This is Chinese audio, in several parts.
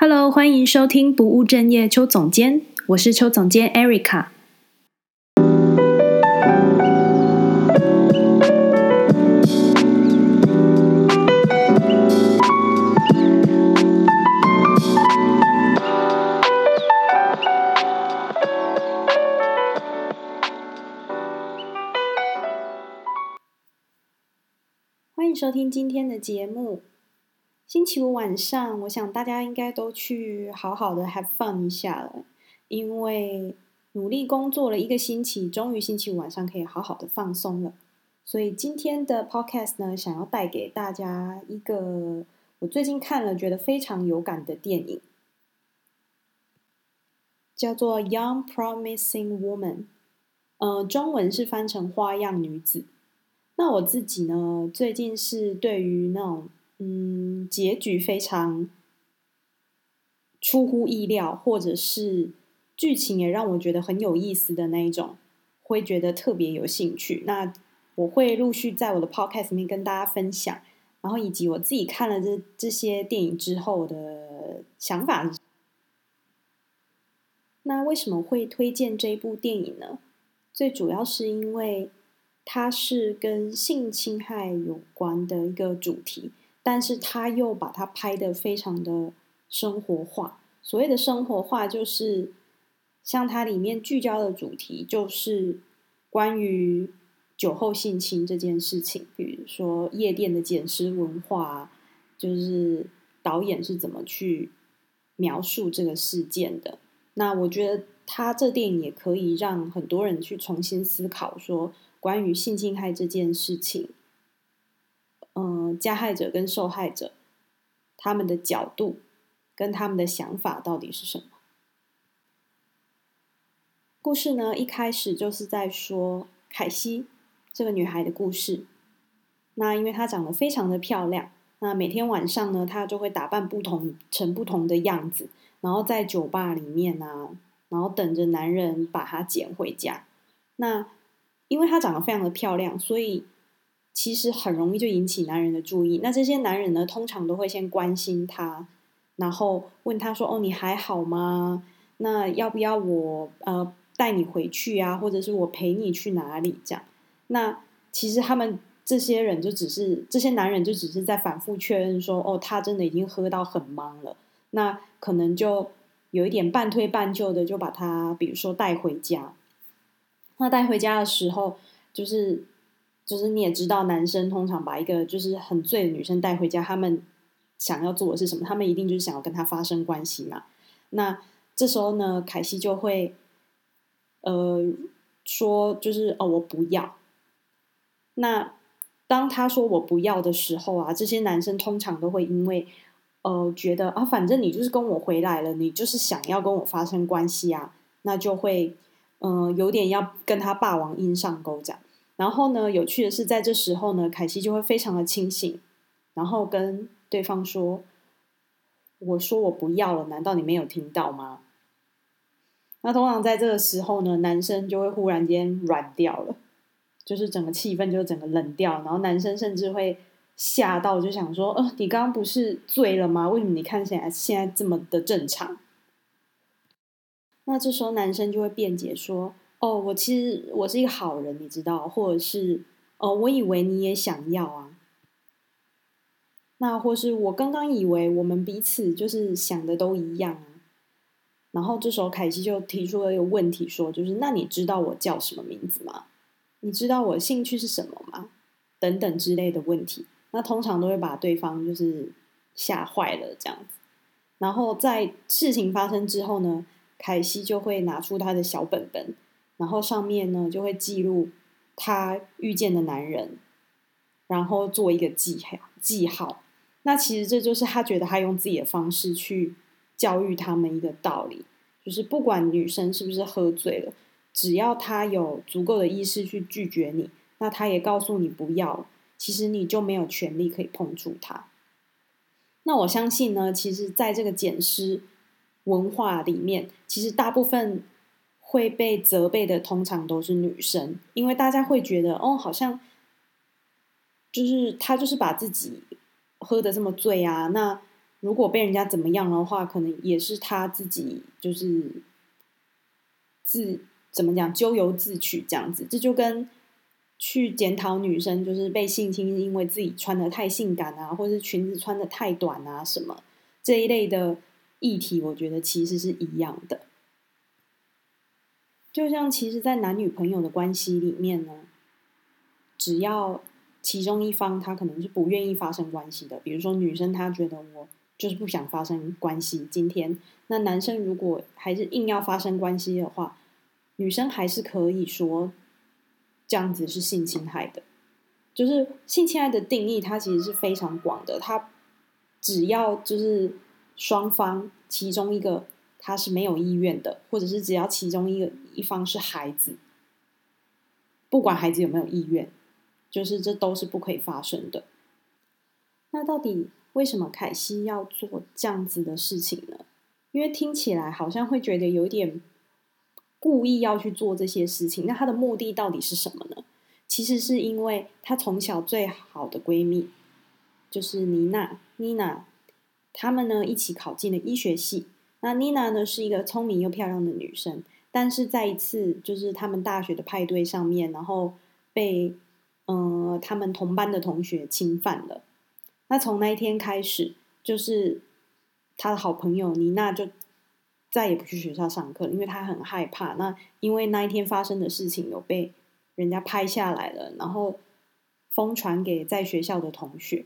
Hello，欢迎收听不务正业邱总监，我是邱总监 Erica。欢迎收听今天的节目。星期五晚上，我想大家应该都去好好的 have fun 一下了，因为努力工作了一个星期，终于星期五晚上可以好好的放松了。所以今天的 podcast 呢，想要带给大家一个我最近看了觉得非常有感的电影，叫做《Young Promising Woman》，呃，中文是翻成《花样女子》。那我自己呢，最近是对于那种。嗯，结局非常出乎意料，或者是剧情也让我觉得很有意思的那一种，会觉得特别有兴趣。那我会陆续在我的 podcast 里面跟大家分享，然后以及我自己看了这这些电影之后的想法。那为什么会推荐这一部电影呢？最主要是因为它是跟性侵害有关的一个主题。但是他又把它拍得非常的生活化。所谓的生活化，就是像它里面聚焦的主题，就是关于酒后性侵这件事情。比如说夜店的捡尸文化，就是导演是怎么去描述这个事件的。那我觉得他这电影也可以让很多人去重新思考，说关于性侵害这件事情。嗯，加害者跟受害者，他们的角度跟他们的想法到底是什么？故事呢，一开始就是在说凯西这个女孩的故事。那因为她长得非常的漂亮，那每天晚上呢，她就会打扮不同成不同的样子，然后在酒吧里面啊，然后等着男人把她捡回家。那因为她长得非常的漂亮，所以。其实很容易就引起男人的注意。那这些男人呢，通常都会先关心他，然后问他说：“哦，你还好吗？那要不要我呃带你回去啊？或者是我陪你去哪里？”这样。那其实他们这些人就只是这些男人就只是在反复确认说：“哦，他真的已经喝到很忙了。”那可能就有一点半推半就的就把他，比如说带回家。那带回家的时候，就是。就是你也知道，男生通常把一个就是很醉的女生带回家，他们想要做的是什么？他们一定就是想要跟她发生关系嘛。那这时候呢，凯西就会呃说，就是哦，我不要。那当他说我不要的时候啊，这些男生通常都会因为呃觉得啊，反正你就是跟我回来了，你就是想要跟我发生关系啊，那就会嗯、有点要跟他霸王硬上钩这样。然后呢，有趣的是，在这时候呢，凯西就会非常的清醒，然后跟对方说：“我说我不要了，难道你没有听到吗？”那通常在这个时候呢，男生就会忽然间软掉了，就是整个气氛就整个冷掉，然后男生甚至会吓到，就想说：“呃，你刚刚不是醉了吗？为什么你看起来现在这么的正常？”那这时候男生就会辩解说。哦，我其实我是一个好人，你知道，或者是哦，我以为你也想要啊，那或是我刚刚以为我们彼此就是想的都一样啊，然后这时候凯西就提出了一个问题，说就是那你知道我叫什么名字吗？你知道我兴趣是什么吗？等等之类的问题，那通常都会把对方就是吓坏了这样子，然后在事情发生之后呢，凯西就会拿出他的小本本。然后上面呢，就会记录他遇见的男人，然后做一个记号记号。那其实这就是他觉得他用自己的方式去教育他们一个道理，就是不管女生是不是喝醉了，只要他有足够的意识去拒绝你，那他也告诉你不要，其实你就没有权利可以碰触他。那我相信呢，其实在这个捡尸文化里面，其实大部分。会被责备的通常都是女生，因为大家会觉得哦，好像就是他就是把自己喝的这么醉啊，那如果被人家怎么样的话，可能也是他自己就是自怎么讲咎由自取这样子。这就跟去检讨女生就是被性侵，因为自己穿的太性感啊，或者是裙子穿的太短啊什么这一类的议题，我觉得其实是一样的。就像其实，在男女朋友的关系里面呢，只要其中一方他可能是不愿意发生关系的，比如说女生她觉得我。就是不想发生关系。今天，那男生如果还是硬要发生关系的话，女生还是可以说这样子是性侵害的。就是性侵害的定义，它其实是非常广的。它只要就是双方其中一个他是没有意愿的，或者是只要其中一个一方是孩子，不管孩子有没有意愿，就是这都是不可以发生的。那到底？为什么凯西要做这样子的事情呢？因为听起来好像会觉得有点故意要去做这些事情。那她的目的到底是什么呢？其实是因为她从小最好的闺蜜就是妮娜，妮娜，她们呢一起考进了医学系。那妮娜呢是一个聪明又漂亮的女生，但是在一次就是他们大学的派对上面，然后被呃他们同班的同学侵犯了。那从那一天开始，就是他的好朋友妮娜就再也不去学校上课，因为他很害怕。那因为那一天发生的事情有被人家拍下来了，然后疯传给在学校的同学。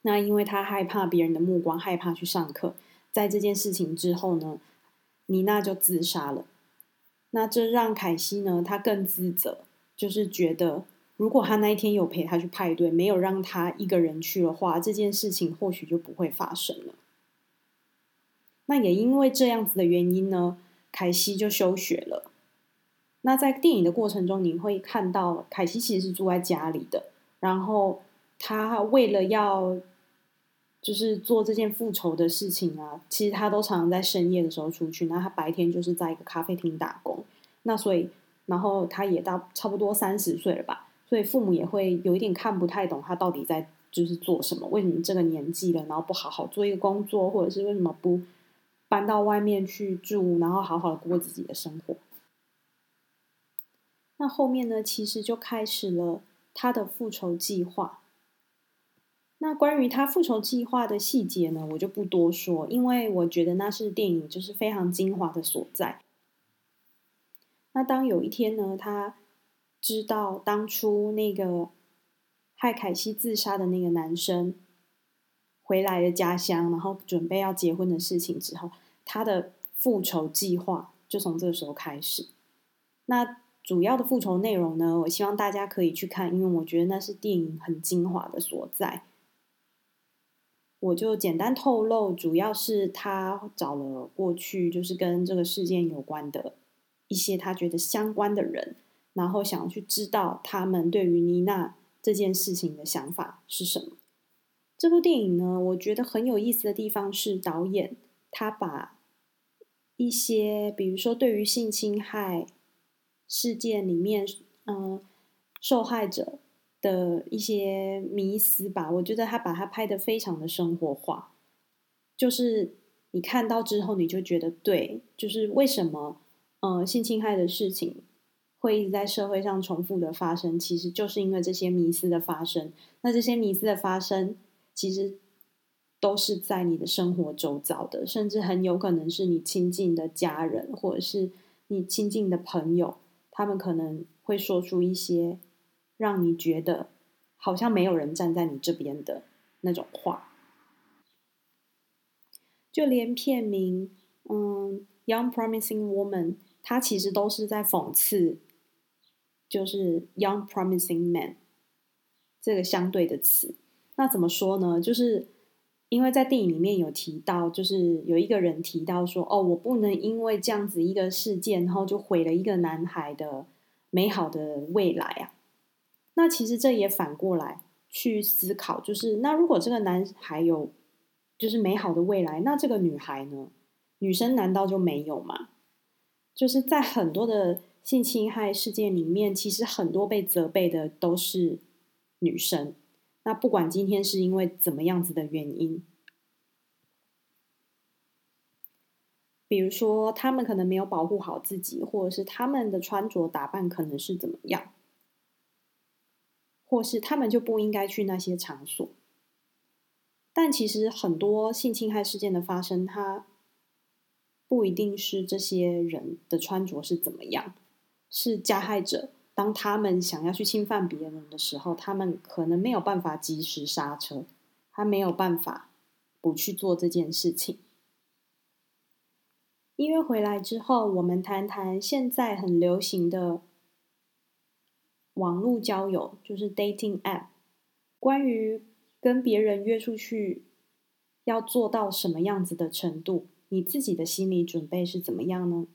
那因为他害怕别人的目光，害怕去上课，在这件事情之后呢，妮娜就自杀了。那这让凯西呢，他更自责，就是觉得。如果他那一天有陪他去派对，没有让他一个人去的话，这件事情或许就不会发生了。那也因为这样子的原因呢，凯西就休学了。那在电影的过程中，你会看到凯西其实是住在家里的，然后他为了要就是做这件复仇的事情啊，其实他都常常在深夜的时候出去，那他白天就是在一个咖啡厅打工。那所以，然后他也到差不多三十岁了吧。所以父母也会有一点看不太懂他到底在就是做什么，为什么这个年纪了，然后不好好做一个工作，或者是为什么不搬到外面去住，然后好好的过自己的生活。那后面呢，其实就开始了他的复仇计划。那关于他复仇计划的细节呢，我就不多说，因为我觉得那是电影就是非常精华的所在。那当有一天呢，他。知道当初那个害凯西自杀的那个男生回来了家乡，然后准备要结婚的事情之后，他的复仇计划就从这个时候开始。那主要的复仇内容呢，我希望大家可以去看，因为我觉得那是电影很精华的所在。我就简单透露，主要是他找了过去就是跟这个事件有关的一些他觉得相关的人。然后想要去知道他们对于妮娜这件事情的想法是什么。这部电影呢，我觉得很有意思的地方是导演他把一些，比如说对于性侵害事件里面，嗯、受害者的一些迷思吧，我觉得他把它拍得非常的生活化。就是你看到之后，你就觉得对，就是为什么，呃，性侵害的事情。会一直在社会上重复的发生，其实就是因为这些迷思的发生。那这些迷思的发生，其实都是在你的生活周遭的，甚至很有可能是你亲近的家人，或者是你亲近的朋友，他们可能会说出一些让你觉得好像没有人站在你这边的那种话。就连片名，嗯，《Young Promising Woman》，它其实都是在讽刺。就是 young promising man 这个相对的词，那怎么说呢？就是因为在电影里面有提到，就是有一个人提到说：“哦，我不能因为这样子一个事件，然后就毁了一个男孩的美好的未来啊。”那其实这也反过来去思考，就是那如果这个男孩有就是美好的未来，那这个女孩呢？女生难道就没有吗？就是在很多的。性侵害事件里面，其实很多被责备的都是女生。那不管今天是因为怎么样子的原因，比如说他们可能没有保护好自己，或者是他们的穿着打扮可能是怎么样，或是他们就不应该去那些场所。但其实很多性侵害事件的发生，它不一定是这些人的穿着是怎么样，是加害者当他们想要去侵犯别人的时候，他们可能没有办法及时刹车，他没有办法不去做这件事情。音乐回来之后，我们谈谈现在很流行的网络交友，就是 dating app，关于。跟别人约出去，要做到什么样子的程度？你自己的心理准备是怎么样呢？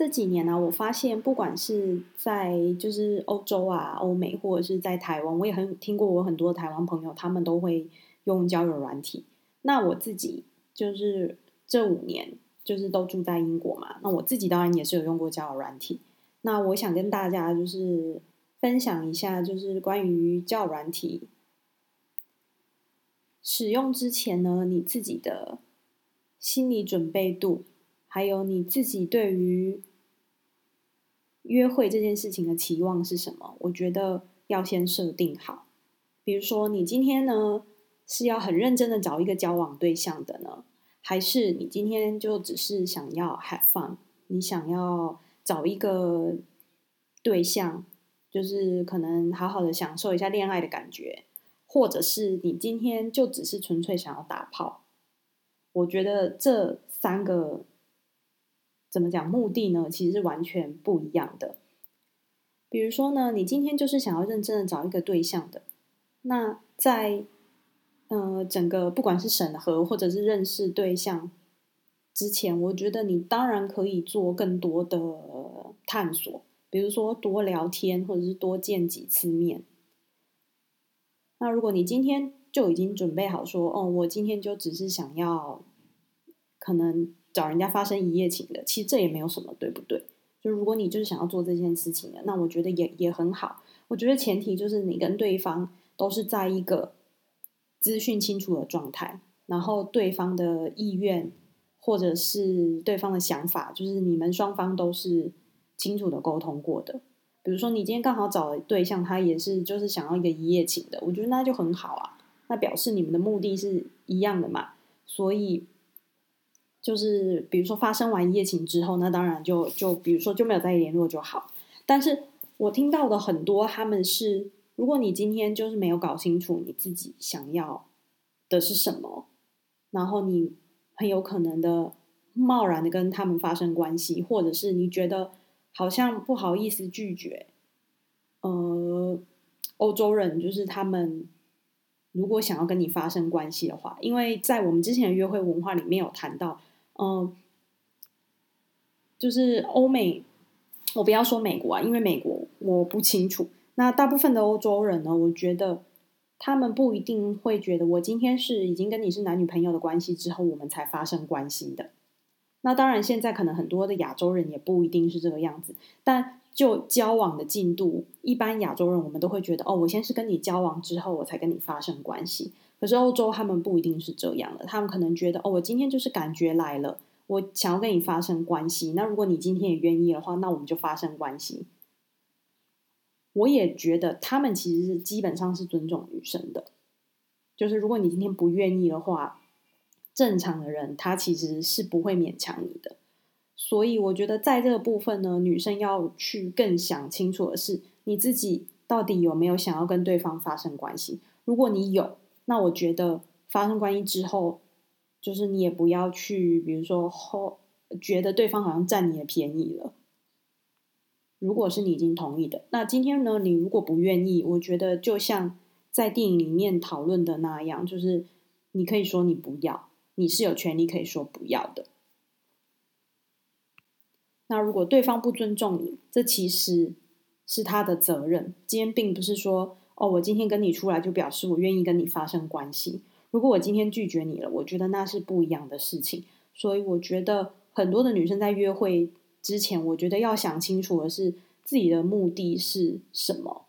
这几年呢、我发现不管是在就是欧洲啊、欧美，或者是在台湾，我也很听过我很多台湾朋友，他们都会用交友软体。那我自己就是这五年就是都住在英国嘛，那我自己当然也是有用过交友软体。那我想跟大家就是分享一下，就是关于交友软体使用之前呢，你自己的心理准备度，还有你自己对于约会这件事情的期望是什么？我觉得要先设定好。比如说，你今天呢是要很认真的找一个交往对象的呢，还是你今天就只是想要 have fun？你想要找一个对象，就是可能好好的享受一下恋爱的感觉，或者是你今天就只是纯粹想要打炮？我觉得这三个。怎么讲？目的呢，其实是完全不一样的。比如说呢，你今天就是想要认真的找一个对象的，那在呃整个不管是审核或者是认识对象之前，我觉得你当然可以做更多的探索，比如说多聊天，或者是多见几次面。那如果你今天就已经准备好说，哦，我今天就只是想要可能。找人家发生一夜情的，其实这也没有什么，对不对？就如果你就是想要做这件事情的，那我觉得也也很好。我觉得前提就是你跟对方都是在一个资讯清楚的状态，然后对方的意愿或者是对方的想法，就是你们双方都是清楚的沟通过的。比如说你今天刚好找了对象，他也是就是想要一个一夜情的，我觉得那就很好啊，那表示你们的目的是一样的嘛，所以。就是比如说发生完一夜情之后，那当然就就比如说就没有再联络就好。但是我听到的很多，他们是如果你今天就是没有搞清楚你自己想要的是什么，然后你很有可能的贸然的跟他们发生关系，或者是你觉得好像不好意思拒绝。呃，欧洲人就是他们如果想要跟你发生关系的话，因为在我们之前的约会文化里面有谈到。嗯，就是欧美，我不要说美国啊，因为美国我不清楚。那大部分的欧洲人呢，我觉得他们不一定会觉得我今天是已经跟你是男女朋友的关系之后，我们才发生关系的。那当然，现在可能很多的亚洲人也不一定是这个样子。但就交往的进度，一般亚洲人我们都会觉得，哦，我先是跟你交往之后，我才跟你发生关系。可是欧洲他们不一定是这样的，他们可能觉得哦，我今天就是感觉来了，我想要跟你发生关系。那如果你今天也愿意的话，那我们就发生关系。我也觉得他们其实是基本上是尊重女生的，就是如果你今天不愿意的话，正常的人他其实是不会勉强你的。所以我觉得在这个部分呢，女生要去更想清楚的是，你自己到底有没有想要跟对方发生关系。如果你有，那我觉得发生关系之后，就是你也不要去，比如说后觉得对方好像占你的便宜了。如果是你已经同意的，那今天呢，你如果不愿意，我觉得就像在电影里面讨论的那样，就是你可以说你不要，你是有权利可以说不要的。那如果对方不尊重你，这其实是他的责任。今天并不是说，哦，我今天跟你出来就表示我愿意跟你发生关系。如果我今天拒绝你了，我觉得那是不一样的事情。所以我觉得很多的女生在约会之前，我觉得要想清楚的是自己的目的是什么，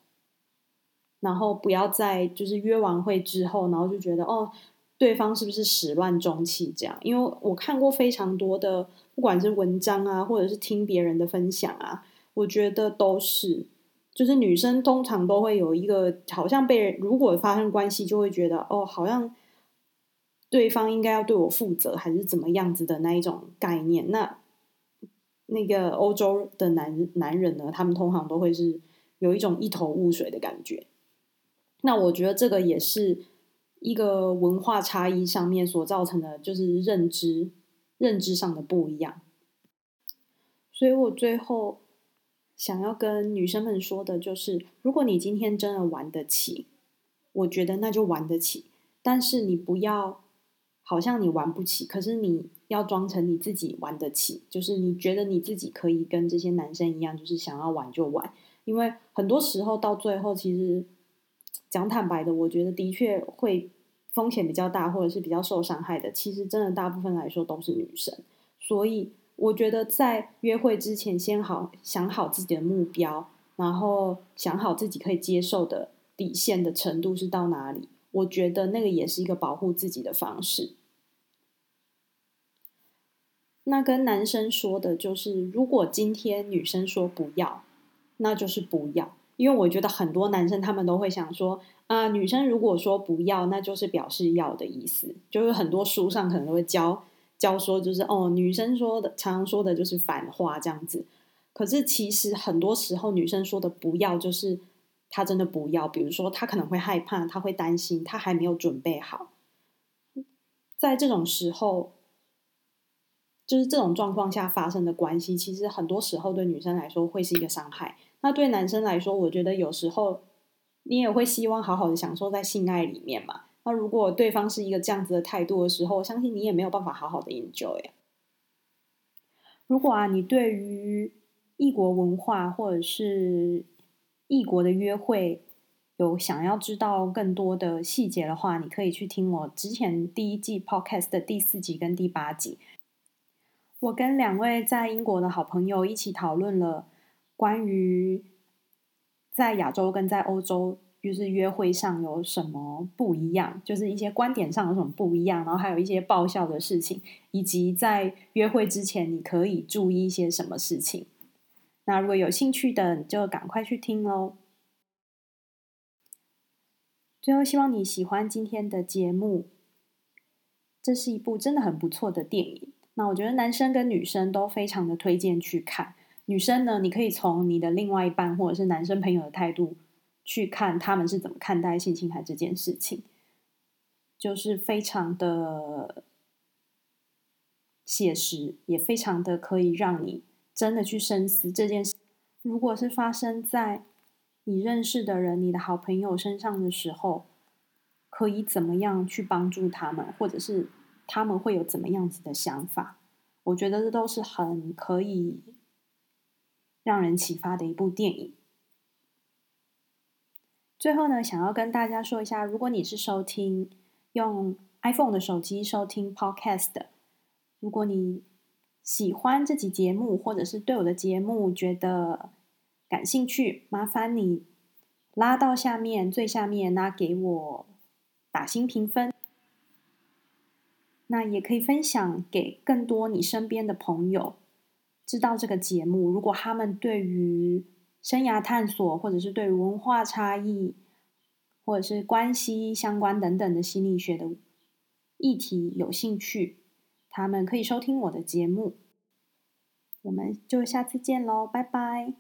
然后不要在就是约完会之后，然后就觉得哦，对方是不是始乱终弃这样？因为我看过非常多的。不管是文章啊，或者是听别人的分享啊，我觉得都是，就是女生通常都会有一个，好像被人如果发生关系，就会觉得哦，好像对方应该要对我负责，还是怎么样子的那一种概念。那那个欧洲的男男人呢，他们通常都会是有一种一头雾水的感觉。那我觉得这个也是一个文化差异上面所造成的，就是认知。认知上的不一样，所以我最后想要跟女生们说的就是：如果你今天真的玩得起，我觉得那就玩得起。但是你不要好像你玩不起，可是你要装成你自己玩得起，就是你觉得你自己可以跟这些男生一样，就是想要玩就玩。因为很多时候到最后，其实讲坦白的，我觉得的确会。风险比较大，或者是比较受伤害的，其实真的大部分来说都是女生。所以我觉得在约会之前，先好想好自己的目标，然后想好自己可以接受的底线的程度是到哪里。我觉得那个也是一个保护自己的方式。那跟男生说的就是，如果今天女生说不要，那就是不要。因为我觉得很多男生他们都会想说啊，女生如果说不要，那就是表示要的意思。就是很多书上可能都会教教说，就是哦，女生说的常常说的就是反话这样子。可是其实很多时候女生说的不要，就是她真的不要。比如说她可能会害怕，她会担心，她还没有准备好。在这种时候，就是这种状况下发生的关系，其实很多时候对女生来说会是一个伤害。那对男生来说，我觉得有时候你也会希望好好的享受在性爱里面嘛。那如果对方是一个这样子的态度的时候，我相信你也没有办法好好的 enjoy。如果啊，你对于异国文化或者是异国的约会有想要知道更多的细节的话，你可以去听我之前第一季 podcast 的第四集跟第八集。我跟两位在英国的好朋友一起讨论了。关于在亚洲跟在欧洲，就是约会上有什么不一样，就是一些观点上有什么不一样，然后还有一些爆笑的事情，以及在约会之前你可以注意一些什么事情。那如果有兴趣的，你就赶快去听哦。最后，希望你喜欢今天的节目。这是一部真的很不错的电影，那我觉得男生跟女生都非常的推荐去看。女生呢，你可以从你的另外一半或者是男生朋友的态度去看他们是怎么看待性侵害这件事情，就是非常的写实，也非常的可以让你真的去深思这件事。如果是发生在你认识的人、你的好朋友身上的时候，可以怎么样去帮助他们，或者是他们会有怎么样子的想法？我觉得这都是很可以。让人启发的一部电影。最后呢，想要跟大家说一下，如果你是收听用 iPhone 的手机收听 Podcast 的，如果你喜欢这集节目，或者是对我的节目觉得感兴趣，麻烦你拉到下面最下面，那给我打星评分。那也可以分享给更多你身边的朋友。知道这个节目，如果他们对于生涯探索，或者是对文化差异，或者是关系相关等等的心理学的议题有兴趣，他们可以收听我的节目。我们就下次见喽，拜拜。